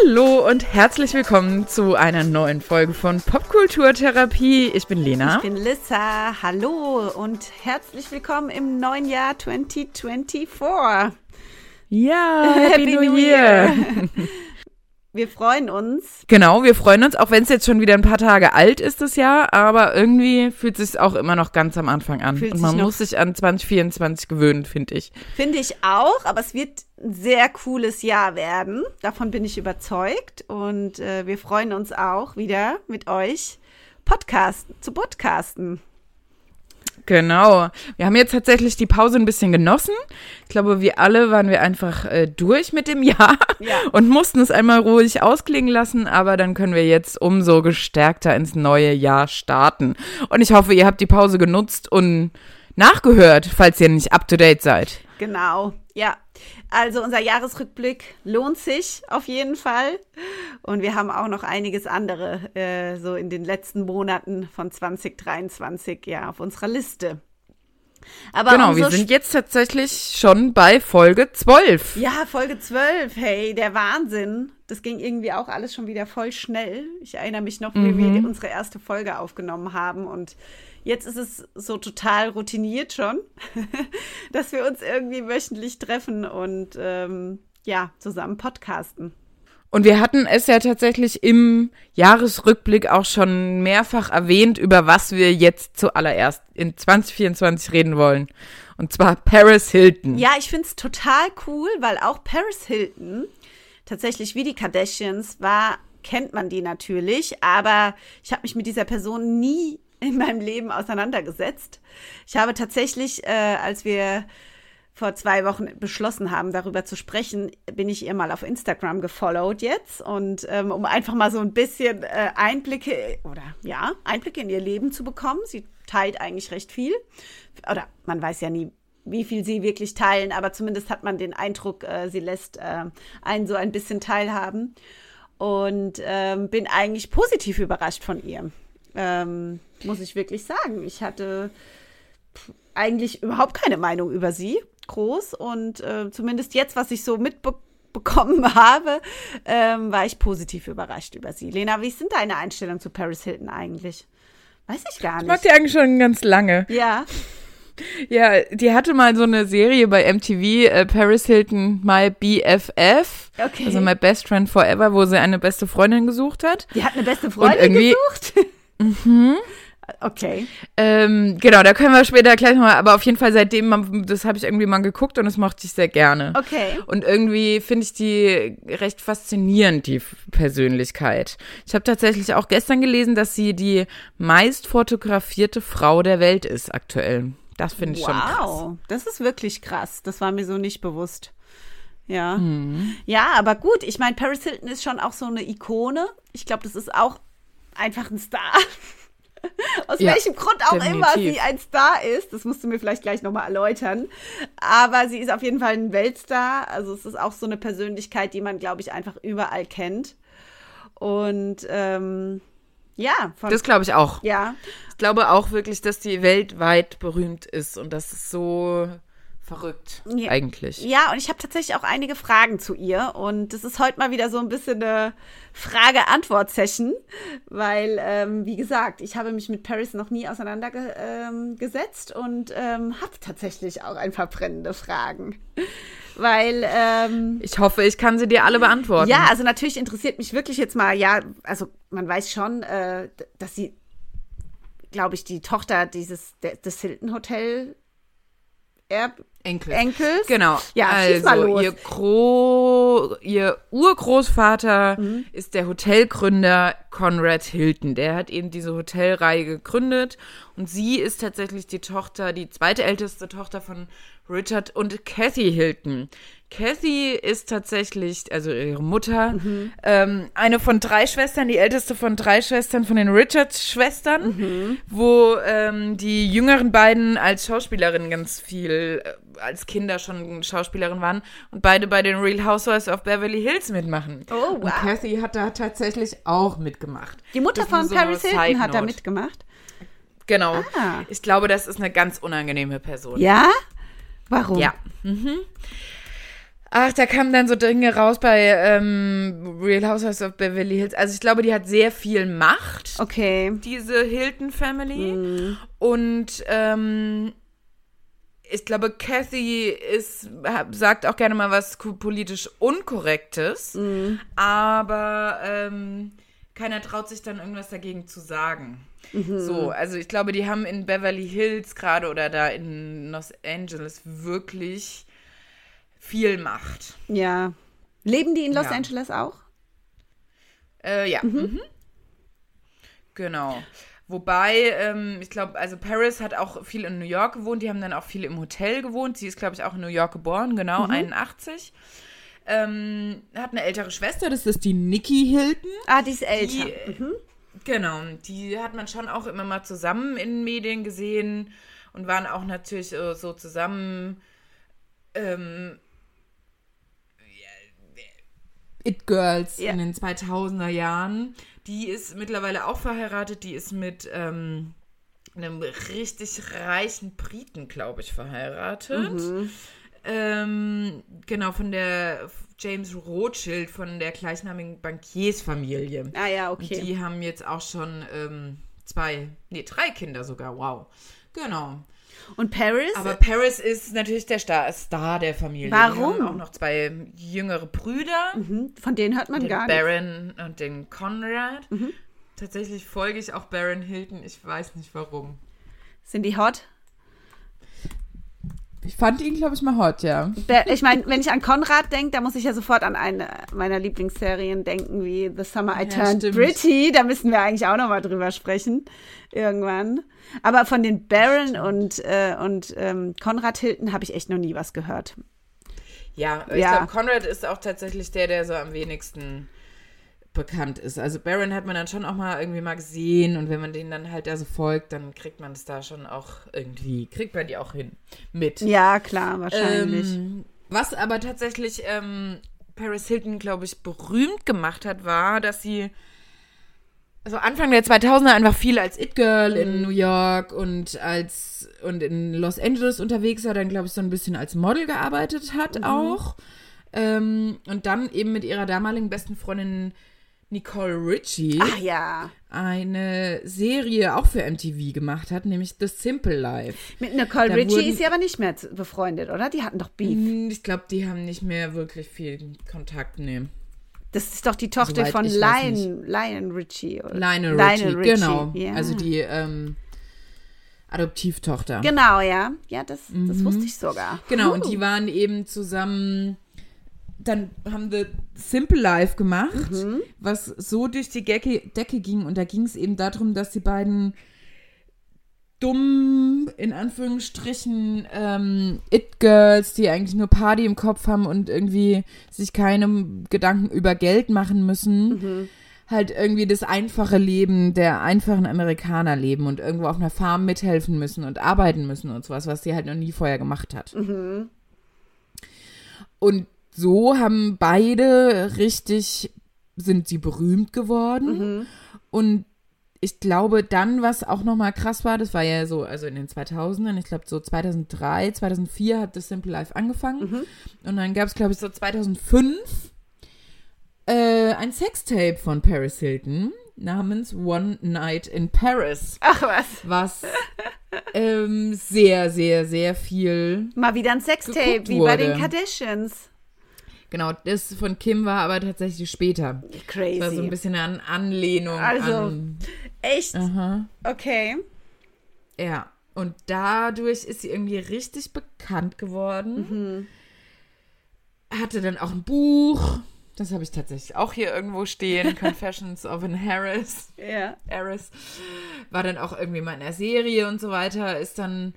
Hallo und herzlich willkommen zu einer neuen Folge von Popkulturtherapie. Ich bin Lena. Ich bin Lissa. Hallo und herzlich willkommen im neuen Jahr 2024. Ja, Happy, Happy New, Year. Year. Wir freuen uns. Genau, wir freuen uns, auch wenn es jetzt schon wieder ein paar Tage alt ist, das Jahr, aber irgendwie fühlt es sich auch immer noch ganz am Anfang an. Fühlt Und man muss sich an 2024 gewöhnen, finde ich. Finde ich auch, aber es wird ein sehr cooles Jahr werden. Davon bin ich überzeugt. Und äh, wir freuen uns auch wieder mit euch Podcasten, zu podcasten. Genau. Wir haben jetzt tatsächlich die Pause ein bisschen genossen. Ich glaube, wir alle waren wir einfach äh, durch mit dem Jahr ja. und mussten es einmal ruhig ausklingen lassen, aber dann können wir jetzt umso gestärkter ins neue Jahr starten. Und ich hoffe, ihr habt die Pause genutzt und nachgehört, falls ihr nicht up to date seid. Genau. Ja, also unser Jahresrückblick lohnt sich auf jeden Fall. Und wir haben auch noch einiges andere äh, so in den letzten Monaten von 2023 ja auf unserer Liste. Aber genau, wir sind jetzt tatsächlich schon bei Folge 12. Ja, Folge 12. Hey, der Wahnsinn. Das ging irgendwie auch alles schon wieder voll schnell. Ich erinnere mich noch, wie mhm. wir unsere erste Folge aufgenommen haben und Jetzt ist es so total routiniert schon, dass wir uns irgendwie wöchentlich treffen und ähm, ja, zusammen podcasten. Und wir hatten es ja tatsächlich im Jahresrückblick auch schon mehrfach erwähnt, über was wir jetzt zuallererst in 2024 reden wollen. Und zwar Paris Hilton. Ja, ich finde es total cool, weil auch Paris Hilton tatsächlich wie die Kardashians war, kennt man die natürlich, aber ich habe mich mit dieser Person nie in meinem Leben auseinandergesetzt. Ich habe tatsächlich, äh, als wir vor zwei Wochen beschlossen haben, darüber zu sprechen, bin ich ihr mal auf Instagram gefollowt jetzt und ähm, um einfach mal so ein bisschen äh, Einblicke oder ja Einblicke in ihr Leben zu bekommen. Sie teilt eigentlich recht viel oder man weiß ja nie, wie viel sie wirklich teilen, aber zumindest hat man den Eindruck, äh, sie lässt äh, einen so ein bisschen teilhaben und ähm, bin eigentlich positiv überrascht von ihr. Ähm, muss ich wirklich sagen. Ich hatte eigentlich überhaupt keine Meinung über sie groß und äh, zumindest jetzt, was ich so mitbekommen habe, ähm, war ich positiv überrascht über sie. Lena, wie sind deine Einstellungen zu Paris Hilton eigentlich? Weiß ich gar nicht. Ich mag die eigentlich schon ganz lange. Ja. Ja, die hatte mal so eine Serie bei MTV, äh, Paris Hilton My BFF. Okay. Also My Best Friend Forever, wo sie eine beste Freundin gesucht hat. Die hat eine beste Freundin gesucht? Mhm. Okay. Ähm, genau, da können wir später gleich nochmal, aber auf jeden Fall seitdem, das habe ich irgendwie mal geguckt und das mochte ich sehr gerne. Okay. Und irgendwie finde ich die recht faszinierend, die Persönlichkeit. Ich habe tatsächlich auch gestern gelesen, dass sie die meist fotografierte Frau der Welt ist aktuell. Das finde ich wow. schon krass. Wow, das ist wirklich krass. Das war mir so nicht bewusst. Ja. Mhm. Ja, aber gut, ich meine, Paris Hilton ist schon auch so eine Ikone. Ich glaube, das ist auch einfach ein Star. Aus ja, welchem Grund auch definitiv. immer sie ein Star ist, das musst du mir vielleicht gleich nochmal erläutern. Aber sie ist auf jeden Fall ein Weltstar. Also es ist auch so eine Persönlichkeit, die man, glaube ich, einfach überall kennt. Und ähm, ja, von, das glaube ich auch. Ja. Ich glaube auch wirklich, dass die weltweit berühmt ist und das ist so verrückt ja. eigentlich. Ja, und ich habe tatsächlich auch einige Fragen zu ihr. Und das ist heute mal wieder so ein bisschen eine Frage-Antwort-Session, weil, ähm, wie gesagt, ich habe mich mit Paris noch nie auseinandergesetzt ähm, und ähm, habe tatsächlich auch ein paar brennende Fragen. Weil ähm, ich hoffe, ich kann sie dir alle beantworten. Ja, also natürlich interessiert mich wirklich jetzt mal, ja, also man weiß schon, äh, dass sie, glaube ich, die Tochter dieses des Hilton Hotel Erb Enkel. Enkels. Genau. Ja, also ihr Gro ihr Urgroßvater mhm. ist der Hotelgründer Conrad Hilton. Der hat eben diese Hotelreihe gegründet und sie ist tatsächlich die Tochter, die zweite älteste Tochter von Richard und Kathy Hilton. Kathy ist tatsächlich, also ihre Mutter, mhm. ähm, eine von drei Schwestern, die älteste von drei Schwestern von den Richards-Schwestern, mhm. wo ähm, die jüngeren beiden als Schauspielerin ganz viel, äh, als Kinder schon Schauspielerin waren und beide bei den Real Housewives of Beverly Hills mitmachen. Oh, wow. Und Kathy hat da tatsächlich auch mitgemacht. Die Mutter von so Paris Hilton hat da mitgemacht? Genau. Ah. Ich glaube, das ist eine ganz unangenehme Person. Ja? Warum? Ja. Mhm. Ach, da kamen dann so Dinge raus bei ähm, Real Housewives of Beverly Hills. Also ich glaube, die hat sehr viel Macht. Okay. Diese Hilton Family. Mm. Und ähm, ich glaube, Kathy ist, sagt auch gerne mal was politisch Unkorrektes. Mm. Aber ähm, keiner traut sich dann irgendwas dagegen zu sagen. Mhm. So, also ich glaube, die haben in Beverly Hills gerade oder da in Los Angeles wirklich viel Macht. Ja. Leben die in Los ja. Angeles auch? Äh, ja. Mhm. Mhm. Genau. Wobei, ähm, ich glaube, also Paris hat auch viel in New York gewohnt, die haben dann auch viel im Hotel gewohnt. Sie ist, glaube ich, auch in New York geboren, genau, mhm. 81. Ähm, hat eine ältere Schwester, das ist die Nikki Hilton. Ah, die ist älter. Die, mhm. Genau, die hat man schon auch immer mal zusammen in Medien gesehen und waren auch natürlich so zusammen ähm, It Girls ja. in den 2000er Jahren. Die ist mittlerweile auch verheiratet. Die ist mit ähm, einem richtig reichen Briten, glaube ich, verheiratet. Mhm. Ähm, genau, von der James Rothschild, von der gleichnamigen Bankiersfamilie. Ah ja, okay. Und die haben jetzt auch schon ähm, zwei, nee, drei Kinder sogar, wow. Genau. Und Paris? Aber Paris ist natürlich der Star, Star der Familie. Warum? Die haben auch noch zwei jüngere Brüder. Mhm. Von denen hört man den gar Baron nichts. und den Conrad. Mhm. Tatsächlich folge ich auch Baron Hilton. Ich weiß nicht warum. Sind die hot? Ich fand ihn, glaube ich, mal hot, ja. Der, ich meine, wenn ich an Konrad denke, da muss ich ja sofort an eine meiner Lieblingsserien denken, wie The Summer I Turned ja, Pretty. Da müssen wir eigentlich auch noch mal drüber sprechen. Irgendwann. Aber von den Baron und, äh, und ähm, Konrad Hilton habe ich echt noch nie was gehört. Ja, ich ja. glaube, Konrad ist auch tatsächlich der, der so am wenigsten bekannt ist. Also Baron hat man dann schon auch mal irgendwie mal gesehen und wenn man den dann halt da so folgt, dann kriegt man es da schon auch irgendwie, kriegt man die auch hin mit. Ja, klar, wahrscheinlich. Ähm, was aber tatsächlich ähm, Paris Hilton, glaube ich, berühmt gemacht hat, war, dass sie also Anfang der 2000er einfach viel als It-Girl in mhm. New York und als und in Los Angeles unterwegs war, dann glaube ich so ein bisschen als Model gearbeitet hat mhm. auch. Ähm, und dann eben mit ihrer damaligen besten Freundin Nicole Richie Ach, ja. eine Serie auch für MTV gemacht hat, nämlich The Simple Life. Mit Nicole da Richie ist sie aber nicht mehr befreundet, oder? Die hatten doch Beef. Hm, ich glaube, die haben nicht mehr wirklich viel Kontakt, nee. Das ist doch die Tochter Soweit von Lion, Lion Richie. Oder? Lionel Richie, Richie, genau. Ja. Also die ähm, Adoptivtochter. Genau, ja. Ja, das, das mhm. wusste ich sogar. Genau, uh. und die waren eben zusammen dann haben wir Simple Life gemacht, mhm. was so durch die Decke, Decke ging. Und da ging es eben darum, dass die beiden dummen, in Anführungsstrichen, ähm, It-Girls, die eigentlich nur Party im Kopf haben und irgendwie sich keine Gedanken über Geld machen müssen, mhm. halt irgendwie das einfache Leben der einfachen Amerikaner leben und irgendwo auf einer Farm mithelfen müssen und arbeiten müssen und sowas, was sie halt noch nie vorher gemacht hat. Mhm. Und so haben beide richtig, sind sie berühmt geworden. Mhm. Und ich glaube, dann, was auch nochmal krass war, das war ja so, also in den 2000ern, ich glaube so 2003, 2004 hat The Simple Life angefangen. Mhm. Und dann gab es, glaube ich, so 2005 äh, ein Sextape von Paris Hilton namens One Night in Paris. Ach was. Was ähm, sehr, sehr, sehr viel. Mal wieder ein Sextape, wie bei den Kardashians. Genau, das von Kim war aber tatsächlich später. Crazy. Das war so ein bisschen eine Anlehnung also, an. Echt? Aha. Okay. Ja. Und dadurch ist sie irgendwie richtig bekannt geworden. Mhm. Hatte dann auch ein Buch. Das habe ich tatsächlich auch hier irgendwo stehen. Confessions of an Harris. Ja. Harris. War dann auch irgendwie mal in der Serie und so weiter. Ist dann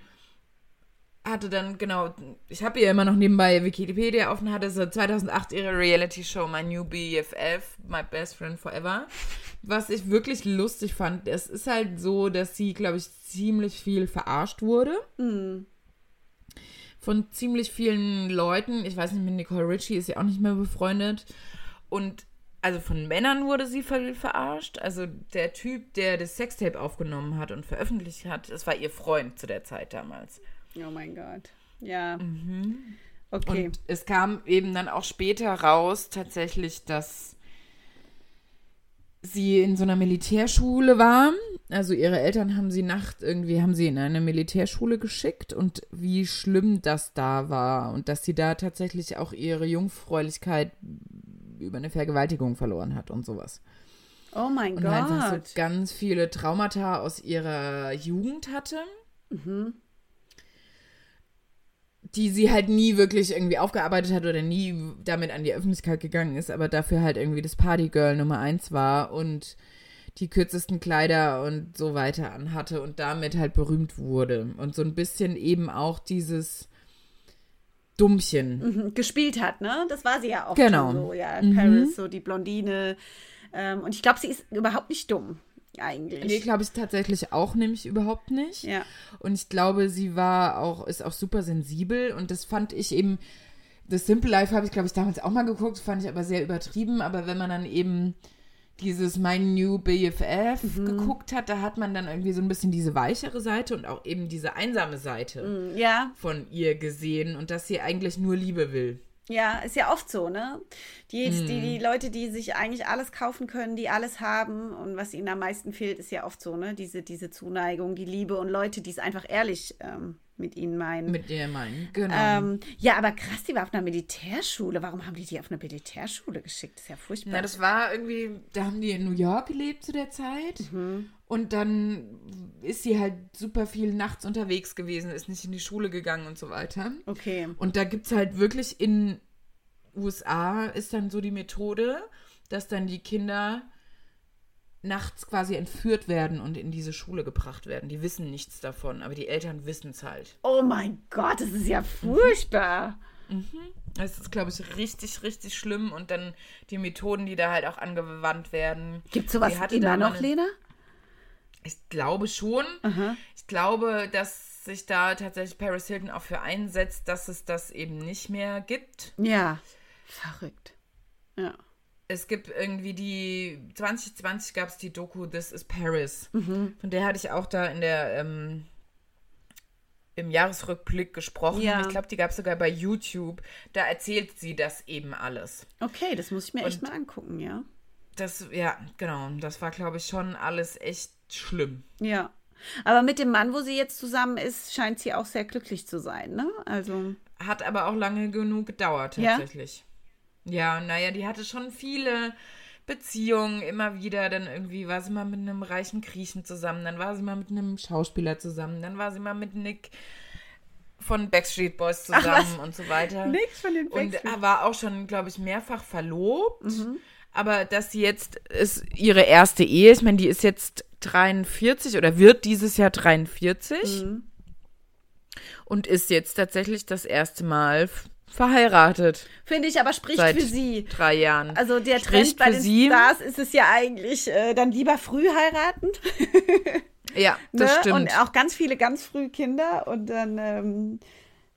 hatte dann, genau, ich habe ihr immer noch nebenbei Wikipedia offen, hatte so 2008 ihre Reality-Show My New BFF, My Best Friend Forever. Was ich wirklich lustig fand, es ist halt so, dass sie, glaube ich, ziemlich viel verarscht wurde. Mhm. Von ziemlich vielen Leuten. Ich weiß nicht, mit Nicole Richie ist sie auch nicht mehr befreundet. Und also von Männern wurde sie verarscht. Also der Typ, der das Sextape aufgenommen hat und veröffentlicht hat, das war ihr Freund zu der Zeit damals. Oh mein Gott. Ja. Mhm. Okay. Und es kam eben dann auch später raus, tatsächlich, dass sie in so einer Militärschule war. Also ihre Eltern haben sie nachts irgendwie, haben sie in eine Militärschule geschickt und wie schlimm das da war und dass sie da tatsächlich auch ihre Jungfräulichkeit über eine Vergewaltigung verloren hat und sowas. Oh mein und Gott. einfach so ganz viele Traumata aus ihrer Jugend hatte. Die sie halt nie wirklich irgendwie aufgearbeitet hat oder nie damit an die Öffentlichkeit gegangen ist, aber dafür halt irgendwie das Partygirl Nummer eins war und die kürzesten Kleider und so weiter anhatte und damit halt berühmt wurde. Und so ein bisschen eben auch dieses Dummchen. Mhm, gespielt hat, ne? Das war sie ja auch Genau. so, ja. Mhm. Paris, so die Blondine. Ähm, und ich glaube, sie ist überhaupt nicht dumm, eigentlich. Nee, glaube ich tatsächlich auch nämlich überhaupt nicht. ja. Und ich glaube, sie war auch, ist auch super sensibel und das fand ich eben, das Simple Life habe ich, glaube ich, damals auch mal geguckt, fand ich aber sehr übertrieben. Aber wenn man dann eben dieses My New BFF geguckt hat, da hat man dann irgendwie so ein bisschen diese weichere Seite und auch eben diese einsame Seite Ja, von ihr gesehen und dass sie eigentlich nur Liebe will. Ja, ist ja oft so, ne? Die, Mhm. die, die Leute, die sich eigentlich alles kaufen können, die alles haben und was ihnen am meisten fehlt, ist ja oft so, ne? Diese, diese Zuneigung, die Liebe und Leute, die es einfach ehrlich ähm, mit ihnen meinen. Mit der meinen, genau. ähm, ja, aber krass, die war auf einer Militärschule. Warum haben die die auf eine Militärschule geschickt? Das ist ja furchtbar. Na, das war irgendwie, da haben die in New York gelebt zu der Zeit. Und dann ist sie halt super viel nachts unterwegs gewesen, ist nicht in die Schule gegangen und so weiter. okay. Und da gibt es halt wirklich in USA ist dann so die Methode, dass dann die Kinder nachts quasi entführt werden und in diese Schule gebracht werden. Die wissen nichts davon, aber die Eltern wissen es halt. Oh mein Gott, das ist ja furchtbar. Das ist, glaube ich, richtig, richtig schlimm. Und dann die Methoden, die da halt auch angewandt werden. Gibt sowas Die hatte immer da noch, Lena? Ich glaube schon. Ich glaube, dass sich da tatsächlich Paris Hilton auch für einsetzt, dass es das eben nicht mehr gibt. Ja. Verrückt. Ja. Es gibt irgendwie die 2020 gab es die Doku This is Paris. Von der hatte ich auch da in der ähm, im Jahresrückblick gesprochen. Ja. Ich glaube, die gab es sogar bei YouTube. Da erzählt sie das eben alles. Okay, das muss ich mir echt Und- mal angucken, ja. Das, ja, genau. Das war, glaube ich, schon alles echt schlimm. Ja. Aber mit dem Mann, wo sie jetzt zusammen ist, scheint sie auch sehr glücklich zu sein, ne? Also. Hat aber auch lange genug gedauert, Ja? tatsächlich. Ja, naja, die hatte schon viele Beziehungen immer wieder. Dann irgendwie war sie mal mit einem reichen Griechen zusammen, dann war sie mal mit einem Schauspieler zusammen, dann war sie mal mit Nick von Backstreet Boys Ach, zusammen und so weiter. Nix von den Und Backstreet- war auch schon, glaube ich, mehrfach verlobt. Mhm. Aber dass sie jetzt ist ihre erste Ehe, ich meine, die ist jetzt 43 oder wird dieses Jahr 43 Mhm. und ist jetzt tatsächlich das erste Mal verheiratet Finde ich aber spricht seit für sie. drei Jahren. Also der Trend Spricht bei für den sie. Stars ist es ja eigentlich äh, dann lieber früh heiraten. ja, das ne? stimmt. Und auch ganz viele ganz früh Kinder. Und dann, ähm,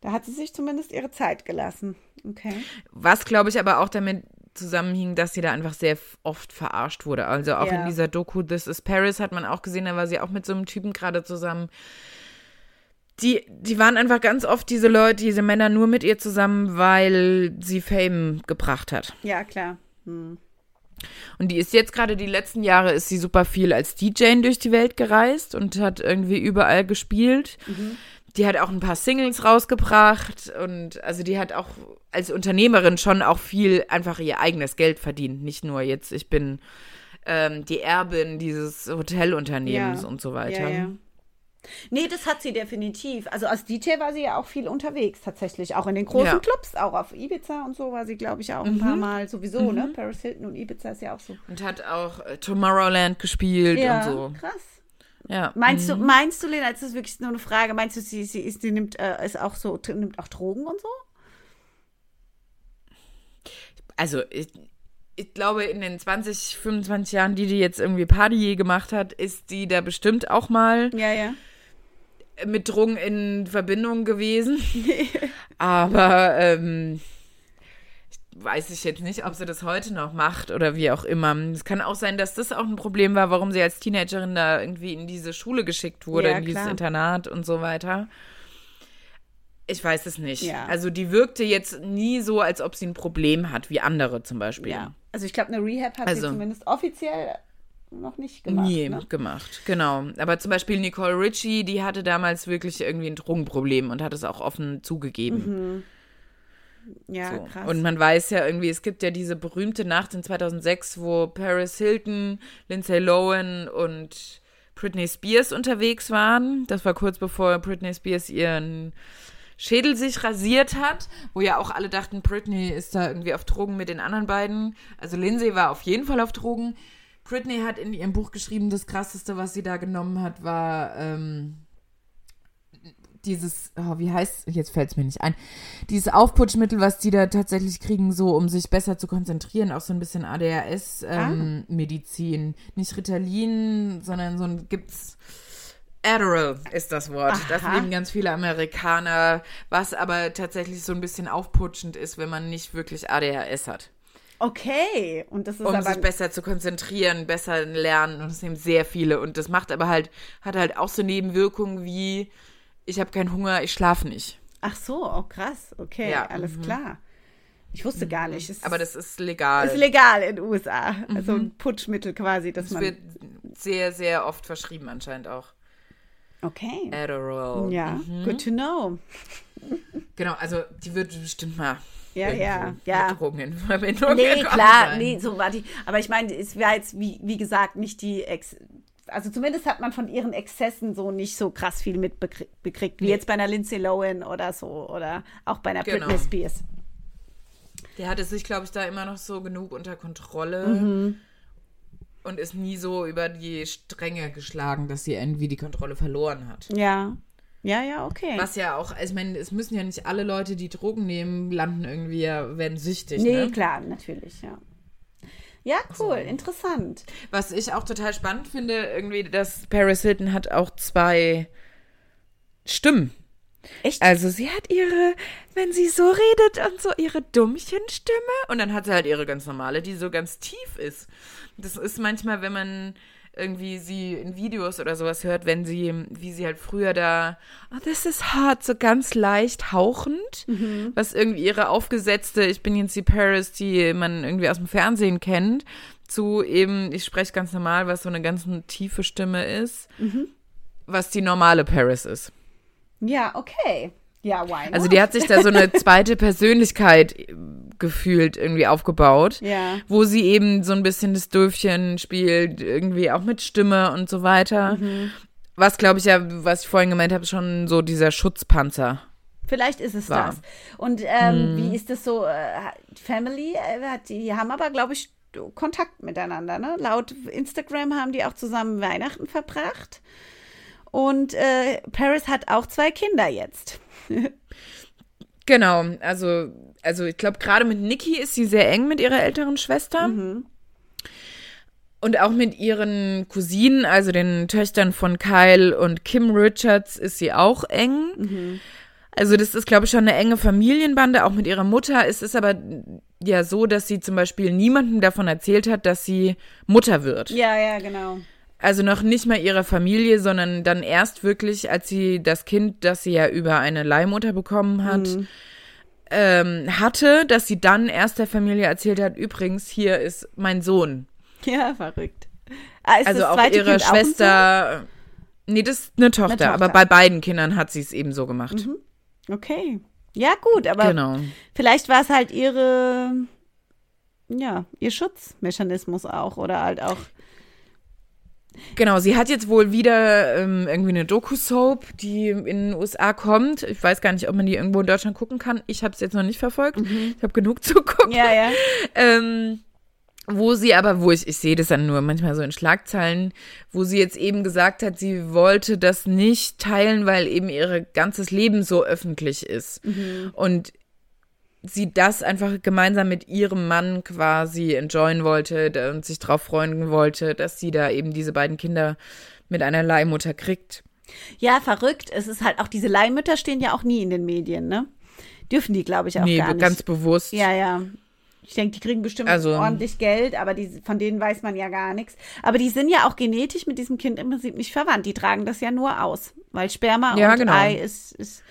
da hat sie sich zumindest ihre Zeit gelassen. Okay. Was, glaube ich, aber auch damit zusammenhing, dass sie da einfach sehr oft verarscht wurde. Also auch Ja. in dieser Doku This is Paris hat man auch gesehen, da war sie auch mit so einem Typen gerade zusammen. Die, die waren einfach ganz oft diese Leute, diese Männer nur mit ihr zusammen, weil sie Fame gebracht hat. Ja, klar. Hm. Und die ist jetzt gerade die letzten Jahre ist sie super viel als DJ durch die Welt gereist und hat irgendwie überall gespielt. Die hat auch ein paar Singles rausgebracht und also die hat auch als Unternehmerin schon auch viel einfach ihr eigenes Geld verdient. Nicht nur jetzt, ich bin ähm, die Erbin dieses Hotelunternehmens Ja. und so weiter. Ja, ja. Nee, das hat sie definitiv. Also als DJ war sie ja auch viel unterwegs tatsächlich. Auch in den großen Ja. Mhm. Clubs, auch auf Ibiza und so war sie, glaube ich, auch ein paar Mal sowieso, ne? Paris Hilton und Ibiza ist ja auch so. Und hat auch äh, Tomorrowland gespielt und so. krass. Ja. Meinst du, meinst du, Lena, das ist wirklich nur eine Frage, meinst du, sie, sie, ist, sie nimmt, äh, ist auch so, nimmt auch Drogen und so? also ich, ich glaube, in den 20, 25 Jahren, die die jetzt irgendwie Party gemacht hat, ist die da bestimmt auch mal Ja, ja. mit Drogen in Verbindung gewesen. Aber ähm, weiß ich jetzt nicht, ob sie das heute noch macht oder wie auch immer. Es kann auch sein, dass das auch ein Problem war, warum sie als Teenagerin da irgendwie in diese Schule geschickt wurde, Ja, in dieses klar. Internat und so weiter. Ich weiß es nicht. Ja. Also die wirkte jetzt nie so, als ob sie ein Problem hat, wie andere zum Beispiel. Ja. Also ich glaube, eine Rehab hat Also- sie zumindest offiziell noch nicht gemacht. Nie Ne? gemacht, genau. Aber zum Beispiel Nicole Ritchie, die hatte damals wirklich irgendwie ein Drogenproblem und hat es auch offen zugegeben. Ja, So. krass. Und man weiß ja irgendwie, es gibt ja diese berühmte Nacht in 2006, wo Paris Hilton, Lindsay Lohan und Britney Spears unterwegs waren. Das war kurz bevor Britney Spears ihren Schädel sich rasiert hat, wo ja auch alle dachten, Britney ist da irgendwie auf Drogen mit den anderen beiden. Also Lindsay war auf jeden Fall auf Drogen. Britney hat in ihrem Buch geschrieben, das krasseste, was sie da genommen hat, war ähm, dieses, oh, wie heißt, jetzt fällt es mir nicht ein, dieses Aufputschmittel, was die da tatsächlich kriegen, so um sich besser zu konzentrieren, auch so ein bisschen ADHS-Medizin. Nicht Ritalin, sondern so ein, gibt's Adderall ist das Wort. Das Aha. nehmen ganz viele Amerikaner, was aber tatsächlich so ein bisschen aufputschend ist, wenn man nicht wirklich ADHS hat. okay. Und das ist Um aber. sich besser zu konzentrieren, besser lernen. Und das nehmen sehr viele. Und das macht aber halt, hat halt auch so Nebenwirkungen wie, ich habe keinen Hunger, ich schlafe nicht. Ach so, oh krass. Okay, Ja, alles mhm. klar. Ich wusste gar nicht. Es Aber das ist legal. ist legal in den USA. Also ein Putschmittel quasi, dass Das man. wird sehr, sehr oft verschrieben anscheinend auch. Okay. Adderall. Ja, good to know. Genau, also die wird bestimmt mal Ja, ja, ja. Drogen in Verbindung Nee, klar, sein. nee, so war die. Aber ich meine, es wäre jetzt, wie, wie gesagt, nicht die Ex. Also zumindest hat man von ihren Exzessen so nicht so krass viel mitbekriegt, wie Nee. jetzt bei einer Lindsay Lohan oder so oder auch bei einer Genau. Britney Spears. Der hatte sich, glaube ich, da immer noch so genug unter Kontrolle Mhm. und ist nie so über die Stränge geschlagen, dass sie irgendwie die Kontrolle verloren hat. Ja. Ja, ja, okay. Was ja auch, also ich meine, es müssen ja nicht alle Leute, die Drogen nehmen, landen irgendwie, werden süchtig. nee, ne? klar, natürlich, ja. Ja, cool, interessant. Was ich auch total spannend finde, irgendwie, dass Paris Hilton hat auch zwei Stimmen. Echt? Also sie hat ihre, wenn sie so redet und so ihre Dummchenstimme und dann hat sie halt ihre ganz normale, die so ganz tief ist. Das ist manchmal, wenn man irgendwie sie in Videos oder sowas hört, wenn sie, wie sie halt früher da, oh, this is hard, so ganz leicht hauchend, was irgendwie ihre aufgesetzte, ich bin jetzt die Paris, die man irgendwie aus dem Fernsehen kennt, zu eben, ich spreche ganz normal, was so eine ganz tiefe Stimme ist, was die normale Paris ist. Ja, okay. Ja, why not? Also die hat sich da so eine zweite Persönlichkeit äh, gefühlt irgendwie aufgebaut, Ja. wo sie eben so ein bisschen das Döfchen spielt, irgendwie auch mit Stimme und so weiter. Mhm. Was glaube ich ja, was ich vorhin gemeint habe, schon so dieser Schutzpanzer. Vielleicht ist es War. das. Und ähm, Mhm. wie ist das so? Äh, Family, äh, die haben aber, glaube ich, Kontakt miteinander. Ne? Laut Instagram haben die auch zusammen Weihnachten verbracht. Und äh, Paris hat auch zwei Kinder jetzt. Genau, also also ich glaube gerade mit Nikki ist sie sehr eng mit ihrer älteren Schwester. Mhm. Und auch mit ihren Cousinen, also den Töchtern von Kyle und Kim Richards, ist sie auch eng. Mhm. Also das ist, glaube ich, schon eine enge Familienbande, auch mit ihrer Mutter. Es ist aber ja so, dass sie zum Beispiel niemandem davon erzählt hat, dass sie Mutter wird. Ja, ja, genau. Also noch nicht mal ihrer Familie, sondern dann erst wirklich, als sie das Kind, das sie ja über eine Leihmutter bekommen hat, ähm, hatte, dass sie dann erst der Familie erzählt hat, übrigens, hier ist mein Sohn. Ja, verrückt. Ah, ist Also das auch zweite ihre kind auch ein Schwester. Nee, das ist eine Tochter, Tochter. aber bei beiden Kindern hat sie es eben so gemacht. Sohn? Okay. Ja, gut, aber Genau. vielleicht war es halt ihre, ja, ihr Schutzmechanismus auch oder halt auch. Genau, sie hat jetzt wohl wieder ähm, irgendwie eine Doku-Soap, die in den USA kommt. Ich weiß gar nicht, ob man die irgendwo in Deutschland gucken kann. Ich habe es jetzt noch nicht verfolgt. Ich habe genug zu gucken. Ja, ja. Ähm, wo sie aber, wo ich, ich sehe das dann nur manchmal so in Schlagzeilen, wo sie jetzt eben gesagt hat, sie wollte das nicht teilen, weil eben ihr ganzes Leben so öffentlich ist. Und sie das einfach gemeinsam mit ihrem Mann quasi enjoyen wollte und sich drauf freuen wollte, dass sie da eben diese beiden Kinder mit einer Leihmutter kriegt. Ja, verrückt. Es ist halt auch, diese Leihmütter stehen ja auch nie in den Medien, ne? Dürfen die, glaube ich, auch nee, gar nicht. ganz bewusst. Ja, ja. Ich denke, die kriegen bestimmt Also- ordentlich Geld, aber die, von denen weiß man ja gar nichts. Aber die sind ja auch genetisch mit diesem Kind im Prinzip nicht verwandt. Die tragen das ja nur aus. Weil Sperma Ja, und genau. Ei ist, ist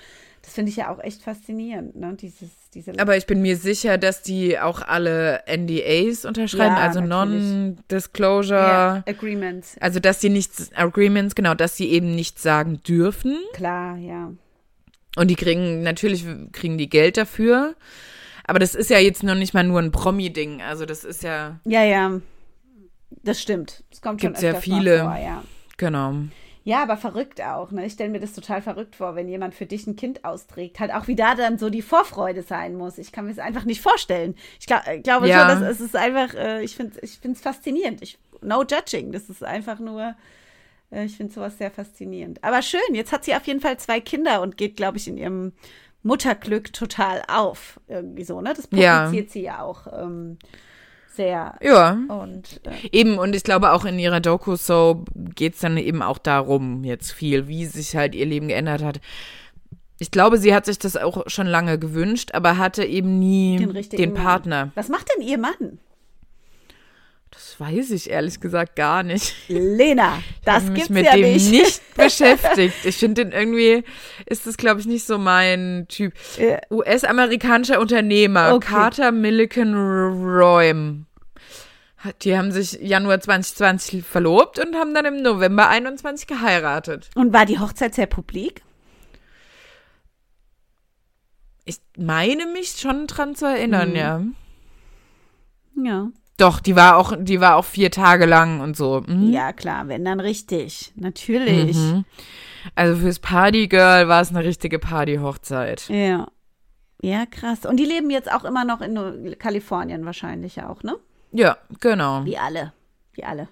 Das finde ich ja auch echt faszinierend, ne? Dieses, diese Aber ich bin mir sicher, dass die auch alle NDAs unterschreiben, Ja, also. Non-Disclosure. ja, Agreements. Also, dass sie nichts, Agreements, genau, dass sie eben nichts sagen dürfen. Klar, ja. Und die kriegen, natürlich kriegen die Geld dafür. Aber das ist ja jetzt noch nicht mal nur ein Promi-Ding. Also, das ist ja, Ja, ja. Das stimmt. Es kommt schon ja öfters mal viele. Vor, ja. genau. Ja, aber verrückt auch, ne? Ich stelle mir das total verrückt vor, wenn jemand für dich ein Kind austrägt. Halt auch wie da dann so die Vorfreude sein muss. Ich kann mir das einfach nicht vorstellen. Ich glaub, äh, glaube Ja. schon, dass es ist einfach, äh, ich finde es faszinierend. Ich, no judging. Das ist einfach nur, äh, ich finde sowas sehr faszinierend. Aber schön, jetzt hat sie auf jeden Fall zwei Kinder und geht, glaube ich, in ihrem Mutterglück total auf. Irgendwie so, ne? Das Ja. publiziert sie ja auch ähm, sehr. Ja. Und äh, Eben, und ich glaube auch in ihrer Doku so geht's dann eben auch darum, jetzt viel, wie sich halt ihr Leben geändert hat. Ich glaube, sie hat sich das auch schon lange gewünscht, aber hatte eben nie den den, richtigen Mann. Partner. Was macht denn ihr Mann? Das weiß ich ehrlich gesagt gar nicht. Lena, das Ich gibt's mich mit ja dem nicht. nicht beschäftigt. Ich finde den irgendwie, ist das glaube ich nicht so mein Typ. Ja. US-amerikanischer Unternehmer, Okay. Carter Milliken Roym. Die haben sich Januar 2020 verlobt und haben dann im November 21 geheiratet. Und war die Hochzeit sehr publik? Ich meine mich schon dran zu erinnern, Mhm. ja. Ja. Doch, die war auch, die war auch vier Tage lang und so. Mhm. Ja, klar, wenn dann richtig. Natürlich. Mhm. Also fürs Partygirl war es eine richtige Partyhochzeit. Ja. Ja, krass. Und die leben jetzt auch immer noch in Kalifornien wahrscheinlich auch, ne? Ja, genau. Wie alle. Wie alle.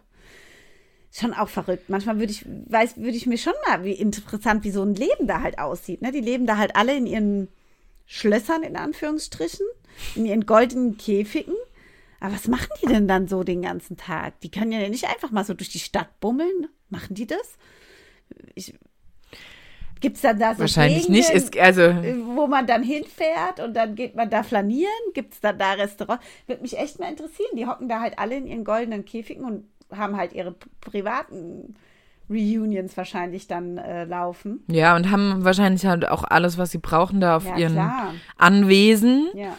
Schon auch verrückt. Manchmal würde ich, weiß, würde ich mir schon mal, wie interessant, wie so ein Leben da halt aussieht. Ne? Die leben da halt alle in ihren Schlössern, in Anführungsstrichen, in ihren goldenen Käfigen. Aber was machen die denn dann so den ganzen Tag? Die können ja nicht einfach mal so durch die Stadt bummeln. Machen die das? Gibt es dann da so Wahrscheinlich nicht. Gegenden, Ist, also, wo man dann hinfährt und dann geht man da flanieren? Gibt es dann da Restaurants? Würde mich echt mal interessieren. Die hocken da halt alle in ihren goldenen Käfigen und haben halt ihre privaten Reunions wahrscheinlich dann äh, laufen. ja, und haben wahrscheinlich halt auch alles, was sie brauchen, da auf Ja, ihren klar. Anwesen. Ja.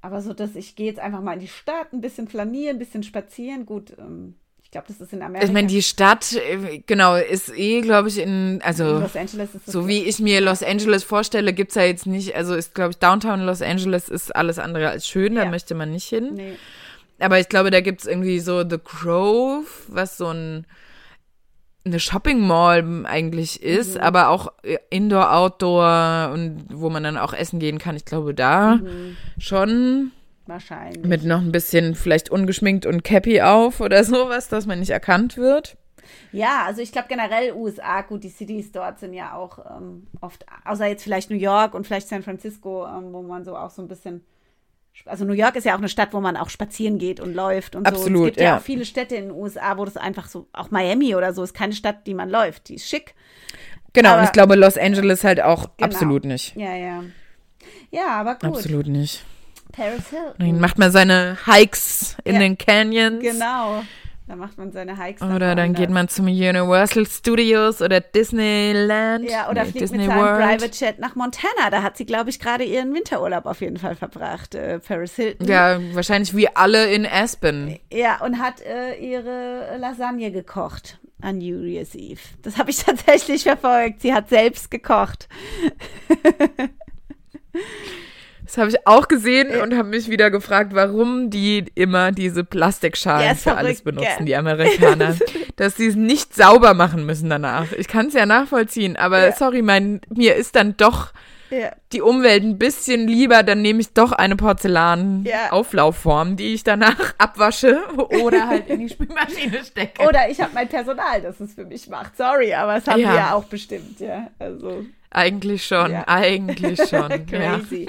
Aber so, dass ich gehe jetzt einfach mal in die Stadt, ein bisschen flanieren, ein bisschen spazieren. Gut, ähm, glaube, das ist in Amerika. Ich meine, die Stadt, äh, genau, ist eh, glaube ich, in, in also Los Angeles ist so wie ich mir Los Angeles vorstelle, gibt's ja jetzt nicht, also ist, glaube ich, Downtown Los Angeles ist alles andere als schön, da Ja. möchte man nicht hin. Nee. Aber ich glaube, da gibt's irgendwie so The Grove, was so ein eine Shopping Mall eigentlich ist, Mhm. aber auch Indoor, Outdoor und wo man dann auch essen gehen kann. Ich glaube, da Mhm. schon Wahrscheinlich. mit noch ein bisschen vielleicht ungeschminkt und Cappy auf oder sowas, dass man nicht erkannt wird. Ja, also ich glaube generell USA, gut, die Cities dort sind ja auch ähm, oft, außer jetzt vielleicht New York und vielleicht San Francisco, ähm, wo man so auch so ein bisschen, also New York ist ja auch eine Stadt, wo man auch spazieren geht und läuft und so. Und Absolut, es gibt ja. ja. auch viele Städte in den USA, wo das einfach so, auch Miami oder so, ist keine Stadt, die man läuft, die ist schick. Genau, Aber- und ich glaube, Los Angeles halt auch Genau. absolut nicht. Ja, ja. Ja, aber gut. Absolut nicht. Paris Hilton. Dann macht man seine Hikes in Ja. den Canyons. Genau. Da macht man seine Hikes. Oder dann geht woanders. man zum Universal Studios oder Disneyland. Ja, oder Nee, fliegt Disney mit seinem World. Private Jet nach Montana. Da hat sie, glaube ich, gerade ihren Winterurlaub auf jeden Fall verbracht, äh, Paris Hilton. Ja, wahrscheinlich wie alle in Aspen. Ja, und hat äh, ihre Lasagne gekocht an New Year's Eve. Das habe ich tatsächlich verfolgt. Sie hat selbst gekocht. Das habe ich auch gesehen und habe mich wieder gefragt, warum die immer diese Plastikschalen Ja, für alles benutzen, gell? die Amerikaner. dass sie es nicht sauber machen müssen danach. Ich kann es ja nachvollziehen, aber Ja. sorry, mein, mir ist dann doch Ja. die Umwelt ein bisschen lieber, dann nehme ich doch eine Ja. Porzellan-Auflaufform, die ich danach abwasche oder halt in die Spülmaschine stecke. Oder ich habe mein Personal, das es für mich macht. Sorry, aber es haben Ja. wir ja auch bestimmt, ja. Also Eigentlich schon, Ja. eigentlich schon. ja. crazy.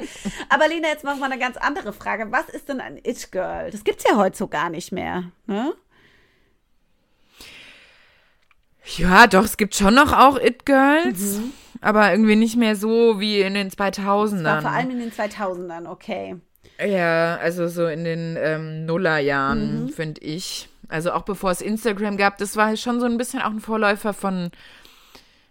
Aber Lena, jetzt noch mal eine ganz andere Frage. Was ist denn ein It-Girl? Das gibt's ja heute so gar nicht mehr. Ne? ja, doch, es gibt schon noch auch It-Girls, aber irgendwie nicht mehr so wie in den 2000ern. War vor allem in den 2000ern, okay. Ja, also so in den ähm, Nullerjahren, finde ich. Also auch bevor es Instagram gab, das war schon so ein bisschen auch ein Vorläufer von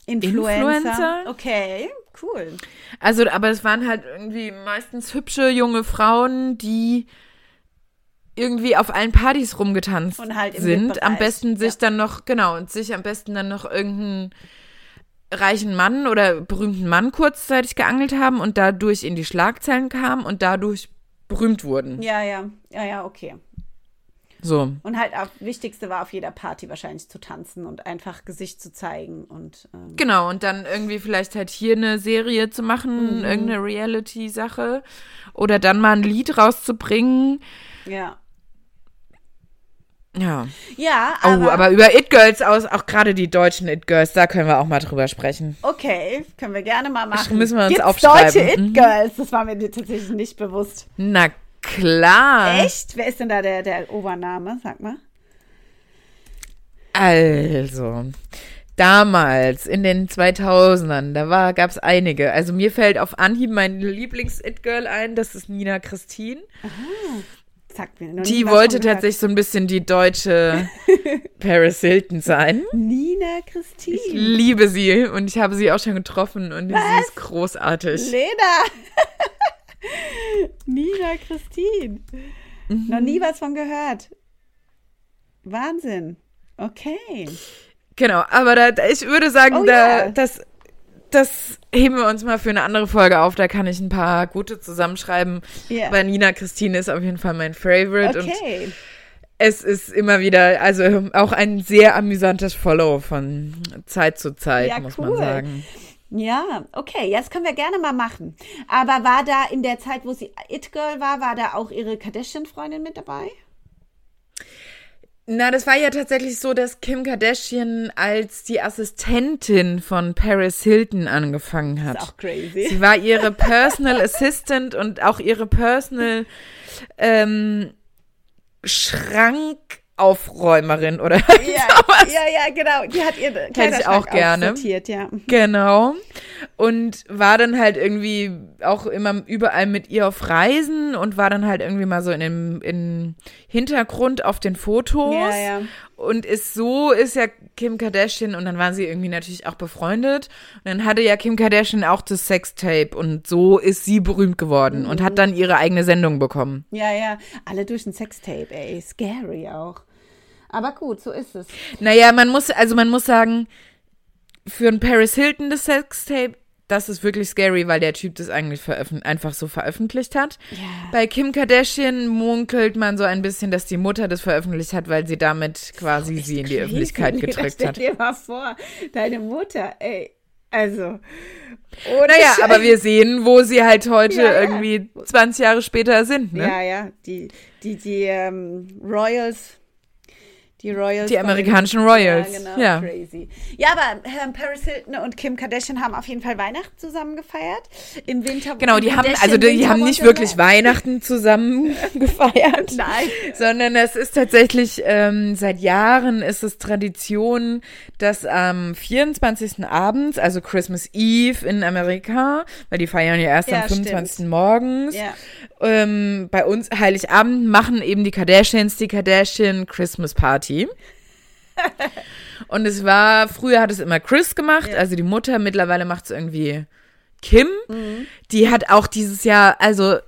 Influencer. Influencer? Okay, Cool. Also, aber es waren halt irgendwie meistens hübsche junge Frauen, die irgendwie auf allen Partys rumgetanzt halt sind. Am besten sich ja. dann noch, genau, und sich am besten dann noch irgendeinen reichen Mann oder berühmten Mann kurzzeitig geangelt haben und dadurch in die Schlagzeilen kamen und dadurch berühmt wurden. Ja, ja, ja, ja, okay. So. Und halt auch Wichtigste war auf jeder Party wahrscheinlich zu tanzen und einfach Gesicht zu zeigen und ähm genau und dann irgendwie vielleicht halt hier eine Serie zu machen, mhm. irgendeine Reality-Sache oder dann mal ein Lied rauszubringen. Ja. Ja. Ja, aber. Oh, aber über It Girls aus, auch gerade die deutschen It Girls, da können wir auch mal drüber sprechen. Okay, können wir gerne mal machen. Müssen wir uns Gibt's aufschreiben. deutsche It mhm. Girls, das war mir tatsächlich nicht bewusst. Na klar. Echt? Wer ist denn da der, der Obername? Sag mal. Also, damals in den 2000ern, da gab es einige. Also mir fällt auf Anhieb mein Lieblings-It-Girl ein, das ist Nina Christine. Aha. Sagt mir noch die wollte tatsächlich so ein bisschen die deutsche Paris Hilton sein. Nina Christine. Ich liebe sie und ich habe sie auch schon getroffen und Was? sie ist großartig. Lena. Nina Christine. Mhm. Noch nie was von gehört. Wahnsinn. Okay. Genau, aber da, ich würde sagen, oh, da, ja. das das heben wir uns mal für eine andere Folge auf. Da kann ich ein paar gute zusammenschreiben. Yeah. Aber Nina Christine ist auf jeden Fall mein Favorite. Okay. Und es ist immer wieder, also auch ein sehr amüsantes Follow von Zeit zu Zeit, ja, muss cool. man sagen. Ja, okay, ja, das können wir gerne mal machen. Aber war da in der Zeit, wo sie It Girl war, war da auch ihre Kardashian-Freundin mit dabei? Na, das war ja tatsächlich so, dass Kim Kardashian als die Assistentin von Paris Hilton angefangen hat. Das ist auch crazy. Sie war ihre Personal Assistant und auch ihre Personal ähm, Schrank Aufräumerin oder ja. Ja, ja, genau. Die hat ihr Hätte ich auch gerne. Ja. Genau. Und war dann halt irgendwie auch immer überall mit ihr auf Reisen und war dann halt irgendwie mal so in dem in Hintergrund auf den Fotos. Ja, ja. Und ist so, ist ja Kim Kardashian und dann waren sie irgendwie natürlich auch befreundet. Und dann hatte ja Kim Kardashian auch das Sextape und so ist sie berühmt geworden mhm. und hat dann ihre eigene Sendung bekommen. Ja, ja. Alle durch ein Sextape, ey. Scary auch. Aber gut, so ist es. Naja, man muss, also man muss sagen, für ein Paris Hilton das Sextape, das ist wirklich scary, weil der Typ das eigentlich einfach so veröffentlicht hat. Ja. Bei Kim Kardashian munkelt man so ein bisschen, dass die Mutter das veröffentlicht hat, weil sie damit quasi sie in die crazy. Öffentlichkeit gedrückt stell hat. Stell dir mal vor, deine Mutter, ey, also. naja, aber wir sehen, wo sie halt heute ja, ja. irgendwie 20 Jahre später sind, ne? Ja, ja, die, die, die ähm, Royals die Royals. Die amerikanischen Royals. Ja, genau, ja. crazy. Ja, aber ähm, Paris Hilton und Kim Kardashian haben auf jeden Fall Weihnachten zusammen gefeiert. Im Winter. Genau, die haben, also die, die haben nicht wirklich Weihnachten zusammen gefeiert. Nein. Sondern es ist tatsächlich, ähm, seit Jahren ist es Tradition, dass am 24. abends, also Christmas Eve in Amerika, weil die feiern ja erst ja, am 25. Stimmt. morgens, ja. ähm, bei uns Heiligabend machen eben die Kardashians die Kardashian Christmas Party. Party. Und es war, früher hat es immer Chris gemacht, ja. also die Mutter, mittlerweile macht es irgendwie Kim. Mhm. Die hat auch dieses Jahr, also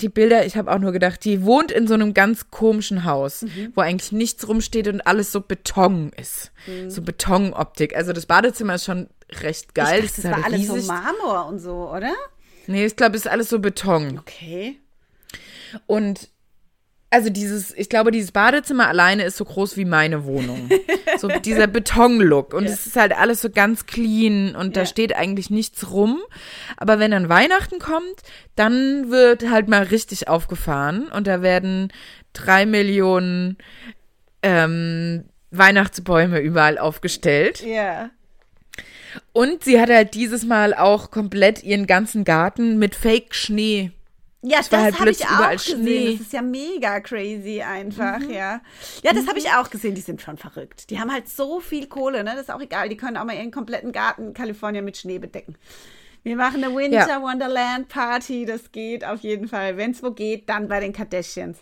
die Bilder, ich habe auch nur gedacht, die wohnt in so einem ganz komischen Haus, mhm. wo eigentlich nichts rumsteht und alles so Beton ist. Mhm. So Betonoptik. Also das Badezimmer ist schon recht geil. Ich dachte, das, das war alles riesig. so Marmor und so, oder? Nee, ich glaube, es ist alles so Beton. Okay. Und also dieses, ich glaube, dieses Badezimmer alleine ist so groß wie meine Wohnung. so dieser Betonlook. Und es ja. ist halt alles so ganz clean und ja. da steht eigentlich nichts rum. Aber wenn dann Weihnachten kommt, dann wird halt mal richtig aufgefahren und da werden drei Millionen ähm, Weihnachtsbäume überall aufgestellt. Ja. Und sie hat halt dieses Mal auch komplett ihren ganzen Garten mit Fake-Schnee ja, das halt habe ich auch gesehen. Schnee. Das ist ja mega crazy einfach, mhm. ja. Ja, das mhm. habe ich auch gesehen. Die sind schon verrückt. Die haben halt so viel Kohle, ne? Das ist auch egal. Die können auch mal ihren kompletten Garten in Kalifornien mit Schnee bedecken. Wir machen eine Winter ja. Wonderland Party. Das geht auf jeden Fall. Wenn es wo geht, dann bei den Kardashians.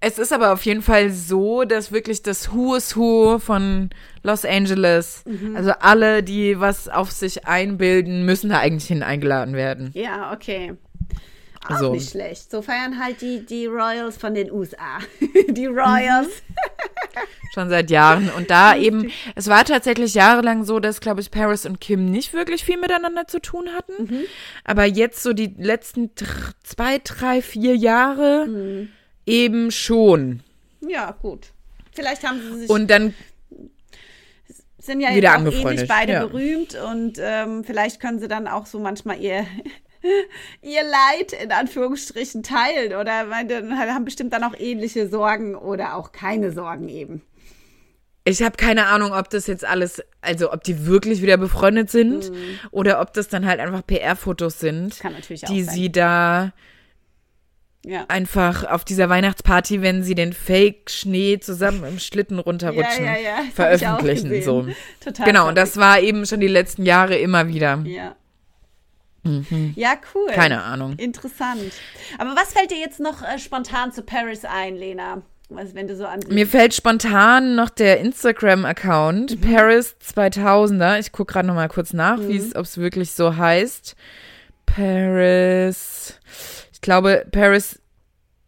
Es ist aber auf jeden Fall so, dass wirklich das Who is Who von Los Angeles, mhm. also alle, die was auf sich einbilden, müssen da eigentlich hin eingeladen werden. Ja, okay. Auch so. nicht schlecht. So feiern halt die, die Royals von den USA. die Royals. Schon seit Jahren. Und da eben, es war tatsächlich jahrelang so, dass, glaube ich, Paris und Kim nicht wirklich viel miteinander zu tun hatten. Mhm. Aber jetzt so die letzten zwei, drei, vier Jahre mhm. eben schon. Ja, gut. Vielleicht haben sie sich. Und dann sind ja wieder auch ähnlich beide ja. berühmt und ähm, vielleicht können sie dann auch so manchmal ihr ihr Leid in Anführungsstrichen teilen oder haben bestimmt dann auch ähnliche Sorgen oder auch keine Sorgen eben. Ich habe keine Ahnung, ob das jetzt alles, also ob die wirklich wieder befreundet sind mhm. oder ob das dann halt einfach PR-Fotos sind, die sie da ja. einfach auf dieser Weihnachtsparty, wenn sie den Fake-Schnee zusammen im Schlitten runterrutschen, ja, ja, veröffentlichen. So. Total genau, und das war eben schon die letzten Jahre immer wieder. Ja. Mhm. Ja, cool. Keine Ahnung. Interessant. Aber was fällt dir jetzt noch äh, spontan zu Paris ein, Lena? Also wenn du so an Mir fällt spontan noch der Instagram-Account mhm. Paris 2000er. Ich gucke gerade noch mal kurz nach, mhm. ob es wirklich so heißt. Paris. Ich glaube Paris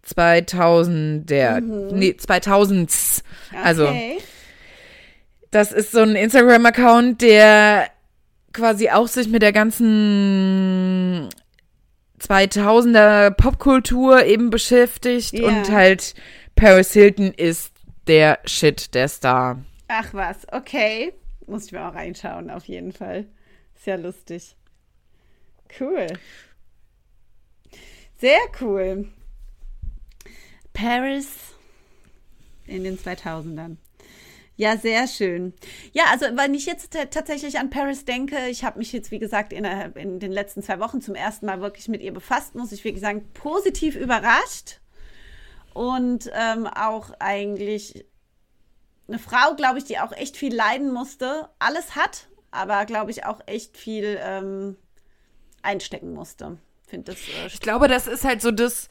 2000 der mhm. nee 2000s. Also okay. das ist so ein Instagram-Account, der quasi auch sich mit der ganzen 2000er Popkultur eben beschäftigt yeah. und halt Paris Hilton ist der Shit, der Star. Ach was, okay. Muss ich mir auch reinschauen, auf jeden Fall. Ist ja lustig. Cool. Sehr cool. Paris in den 2000ern. Ja, sehr schön. Ja, also wenn ich jetzt tatsächlich an Paris denke, ich habe mich jetzt, wie gesagt, in, in, den letzten zwei Wochen zum ersten Mal wirklich mit ihr befasst, muss ich wirklich sagen, positiv überrascht. Und ähm, auch eigentlich eine Frau, glaube ich, die auch echt viel leiden musste, alles hat, aber glaube ich auch echt viel ähm, einstecken musste. Find das, äh, ich glaube, das ist halt so das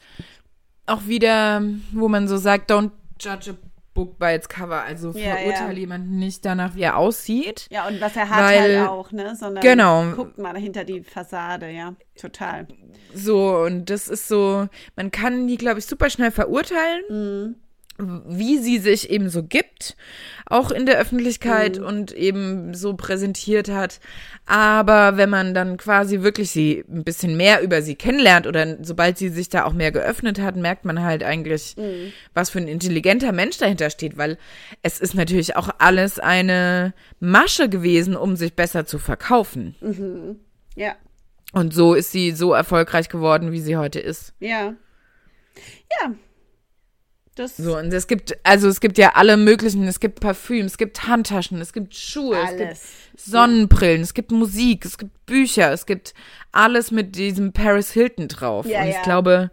auch wieder, wo man so sagt, don't judge a Book by its Cover. Also ja, verurteile ja. jemanden nicht danach, wie er aussieht. Ja, und was er hat weil, halt auch, ne? Sondern genau. guckt mal hinter die Fassade, ja. Total. So, und das ist so, man kann die, glaube ich, super schnell verurteilen. Mhm wie sie sich eben so gibt, auch in der Öffentlichkeit mhm. und eben so präsentiert hat. Aber wenn man dann quasi wirklich sie ein bisschen mehr über sie kennenlernt oder sobald sie sich da auch mehr geöffnet hat, merkt man halt eigentlich, mhm. was für ein intelligenter Mensch dahinter steht, weil es ist natürlich auch alles eine Masche gewesen, um sich besser zu verkaufen. Mhm. Ja. Und so ist sie so erfolgreich geworden, wie sie heute ist. Ja. Ja, das so, und es gibt, also es gibt ja alle möglichen, es gibt Parfüm, es gibt Handtaschen, es gibt Schuhe, alles. es gibt Sonnenbrillen, ja. es gibt Musik, es gibt Bücher, es gibt alles mit diesem Paris Hilton drauf. Ja, und ich ja. glaube.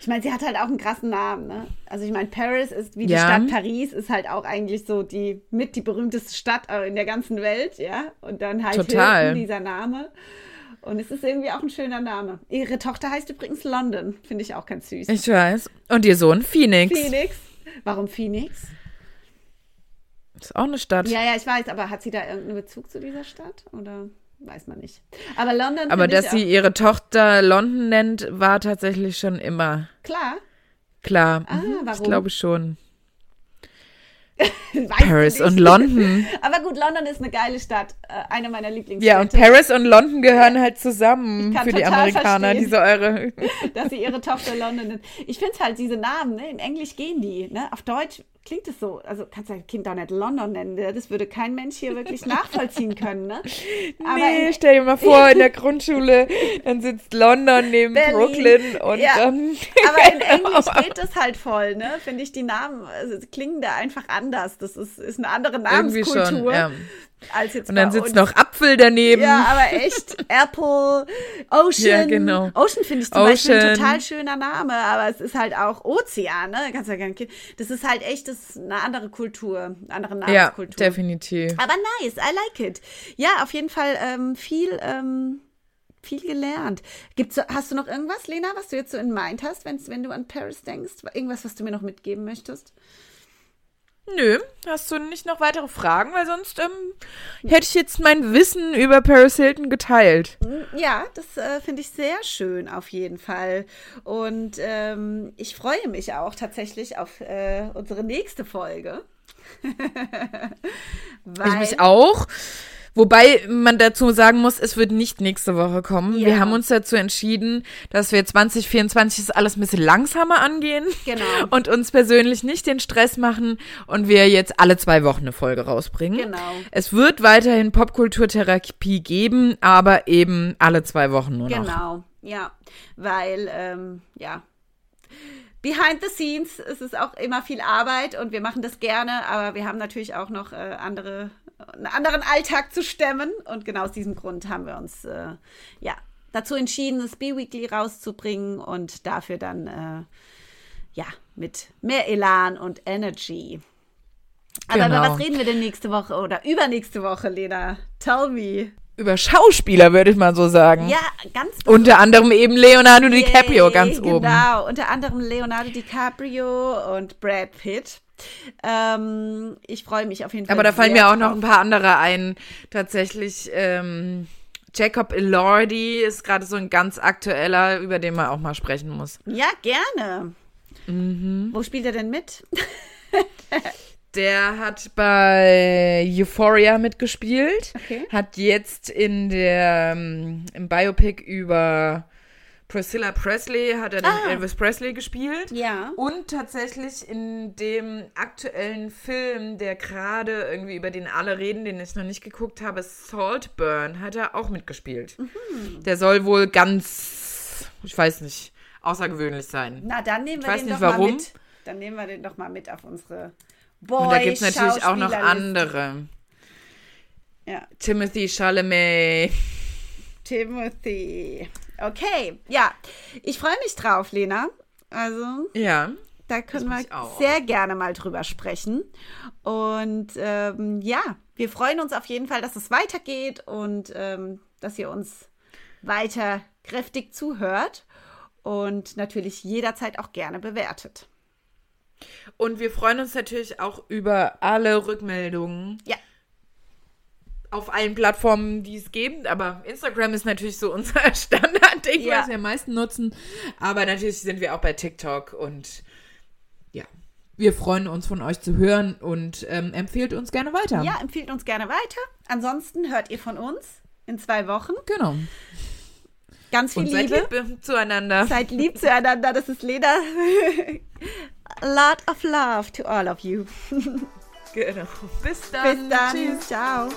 Ich meine, sie hat halt auch einen krassen Namen, ne? Also ich meine, Paris ist wie die Stadt Paris, ist halt auch eigentlich so die mit die berühmteste Stadt in der ganzen Welt, ja. Und dann halt Total. Hilton, dieser Name. Und es ist irgendwie auch ein schöner Name. Ihre Tochter heißt übrigens London. Finde ich auch ganz süß. Ich weiß. Und ihr Sohn Phoenix. Phoenix. Warum Phoenix? Ist auch eine Stadt. Ja, ja, ich weiß. Aber hat sie da irgendeinen Bezug zu dieser Stadt? Oder weiß man nicht. Aber London. Aber dass sie ihre Tochter London nennt, war tatsächlich schon immer. Klar. Klar. Ah, mhm. warum? Ich glaube schon. Paris und London. Aber gut, London ist eine geile Stadt. Äh, eine meiner Lieblingsstädte. Ja, und Paris und London gehören halt zusammen für die Amerikaner, diese eure. dass sie ihre Tochter London nennt. Ich finde es halt, diese Namen, ne? in Englisch gehen die. Ne? Auf Deutsch klingt es so. Also kannst du dein Kind doch nicht London nennen. Ne? Das würde kein Mensch hier wirklich nachvollziehen können. Ne? Aber nee, stell dir mal vor, in der Grundschule, dann sitzt London neben Berlin. Brooklyn und ja. dann. Aber in Englisch geht das halt voll, ne? Finde ich, die Namen also, klingen da einfach anders. Das ist, ist eine andere Namenskultur. Irgendwie schon, ja Und dann sitzt noch Apfel daneben. Ja, aber echt. Apple, Ocean. Ja, genau. Ocean finde ich zum Ocean. Beispiel ein total schöner Name, aber es ist halt auch Ozean, ne? Kannst ja. Das ist halt echt das ist eine andere Kultur, eine andere Namenskultur. Ja, definitiv. Aber nice, I like it. Ja, auf jeden Fall ähm, viel, ähm, viel gelernt. Gibt's, hast du noch irgendwas, Lena, was du jetzt so in Mind hast, wenn du an Paris denkst? Irgendwas, was du mir noch mitgeben möchtest? Nö, hast du nicht noch weitere Fragen? Weil sonst ähm, hätte ich jetzt mein Wissen über Paris Hilton geteilt. Mm, ja, das äh, finde ich sehr schön auf jeden Fall. Und ähm, ich freue mich auch tatsächlich auf äh, unsere nächste Folge. ich mich auch. Wobei man dazu sagen muss, es wird nicht nächste Woche kommen. Ja. Wir haben uns dazu entschieden, dass wir 2024 das alles ein bisschen langsamer angehen. Genau. Und uns persönlich nicht den Stress machen und wir jetzt alle zwei Wochen eine Folge rausbringen. Genau. Es wird weiterhin Popkulturtherapie geben, aber eben alle zwei Wochen nur noch. Genau, ja. Weil, ähm, ja, behind the scenes ist es auch immer viel Arbeit und wir machen das gerne, aber wir haben natürlich auch noch äh, andere einen anderen Alltag zu stemmen. Und genau aus diesem Grund haben wir uns äh, ja dazu entschieden, das B-Weekly rauszubringen und dafür dann äh, ja mit mehr Elan und Energy. Aber genau. über was reden wir denn nächste Woche oder übernächste Woche, Lena? Tell me über Schauspieler, würde ich mal so sagen. Ja, ganz Unter anderem eben Leonardo Yay, DiCaprio ganz genau, oben. Genau, unter anderem Leonardo DiCaprio und Brad Pitt. Ähm, ich freue mich auf jeden Fall. Aber da fallen mir auch noch ein paar andere ein. Tatsächlich, ähm, Jacob Elordi ist gerade so ein ganz aktueller, über den man auch mal sprechen muss. Ja, gerne. Mhm. Wo spielt er denn mit? Der hat bei Euphoria mitgespielt. Okay. Hat jetzt in der ähm, im Biopic über Priscilla Presley hat er den ah. Elvis Presley gespielt. Ja. Und tatsächlich in dem aktuellen Film, der gerade irgendwie über den alle reden, den ich noch nicht geguckt habe, Saltburn, hat er auch mitgespielt. Mhm. Der soll wohl ganz, ich weiß nicht, außergewöhnlich sein. Na, dann nehmen wir ich den doch warum. mal mit. Dann nehmen wir den doch mal mit auf unsere Boy Und da gibt es natürlich auch noch andere. Ja. Timothy Chalamet. Timothy. Okay, ja. Ich freue mich drauf, Lena. Also. Ja. Da können wir sehr gerne mal drüber sprechen. Und ähm, ja, wir freuen uns auf jeden Fall, dass es weitergeht und ähm, dass ihr uns weiter kräftig zuhört und natürlich jederzeit auch gerne bewertet. Und wir freuen uns natürlich auch über alle Rückmeldungen. Ja auf allen Plattformen, die es gibt. Aber Instagram ist natürlich so unser Standardding, ja. was wir am meisten nutzen. Aber natürlich sind wir auch bei TikTok und ja, wir freuen uns von euch zu hören und ähm, empfehlt uns gerne weiter. Ja, empfiehlt uns gerne weiter. Ansonsten hört ihr von uns in zwei Wochen. Genau. Ganz viel und seid Liebe. lieb zueinander. Seid lieb zueinander. Das ist Lena. A lot of love to all of you. genau. Bis dann. Bis dann. Tschüss. Ciao.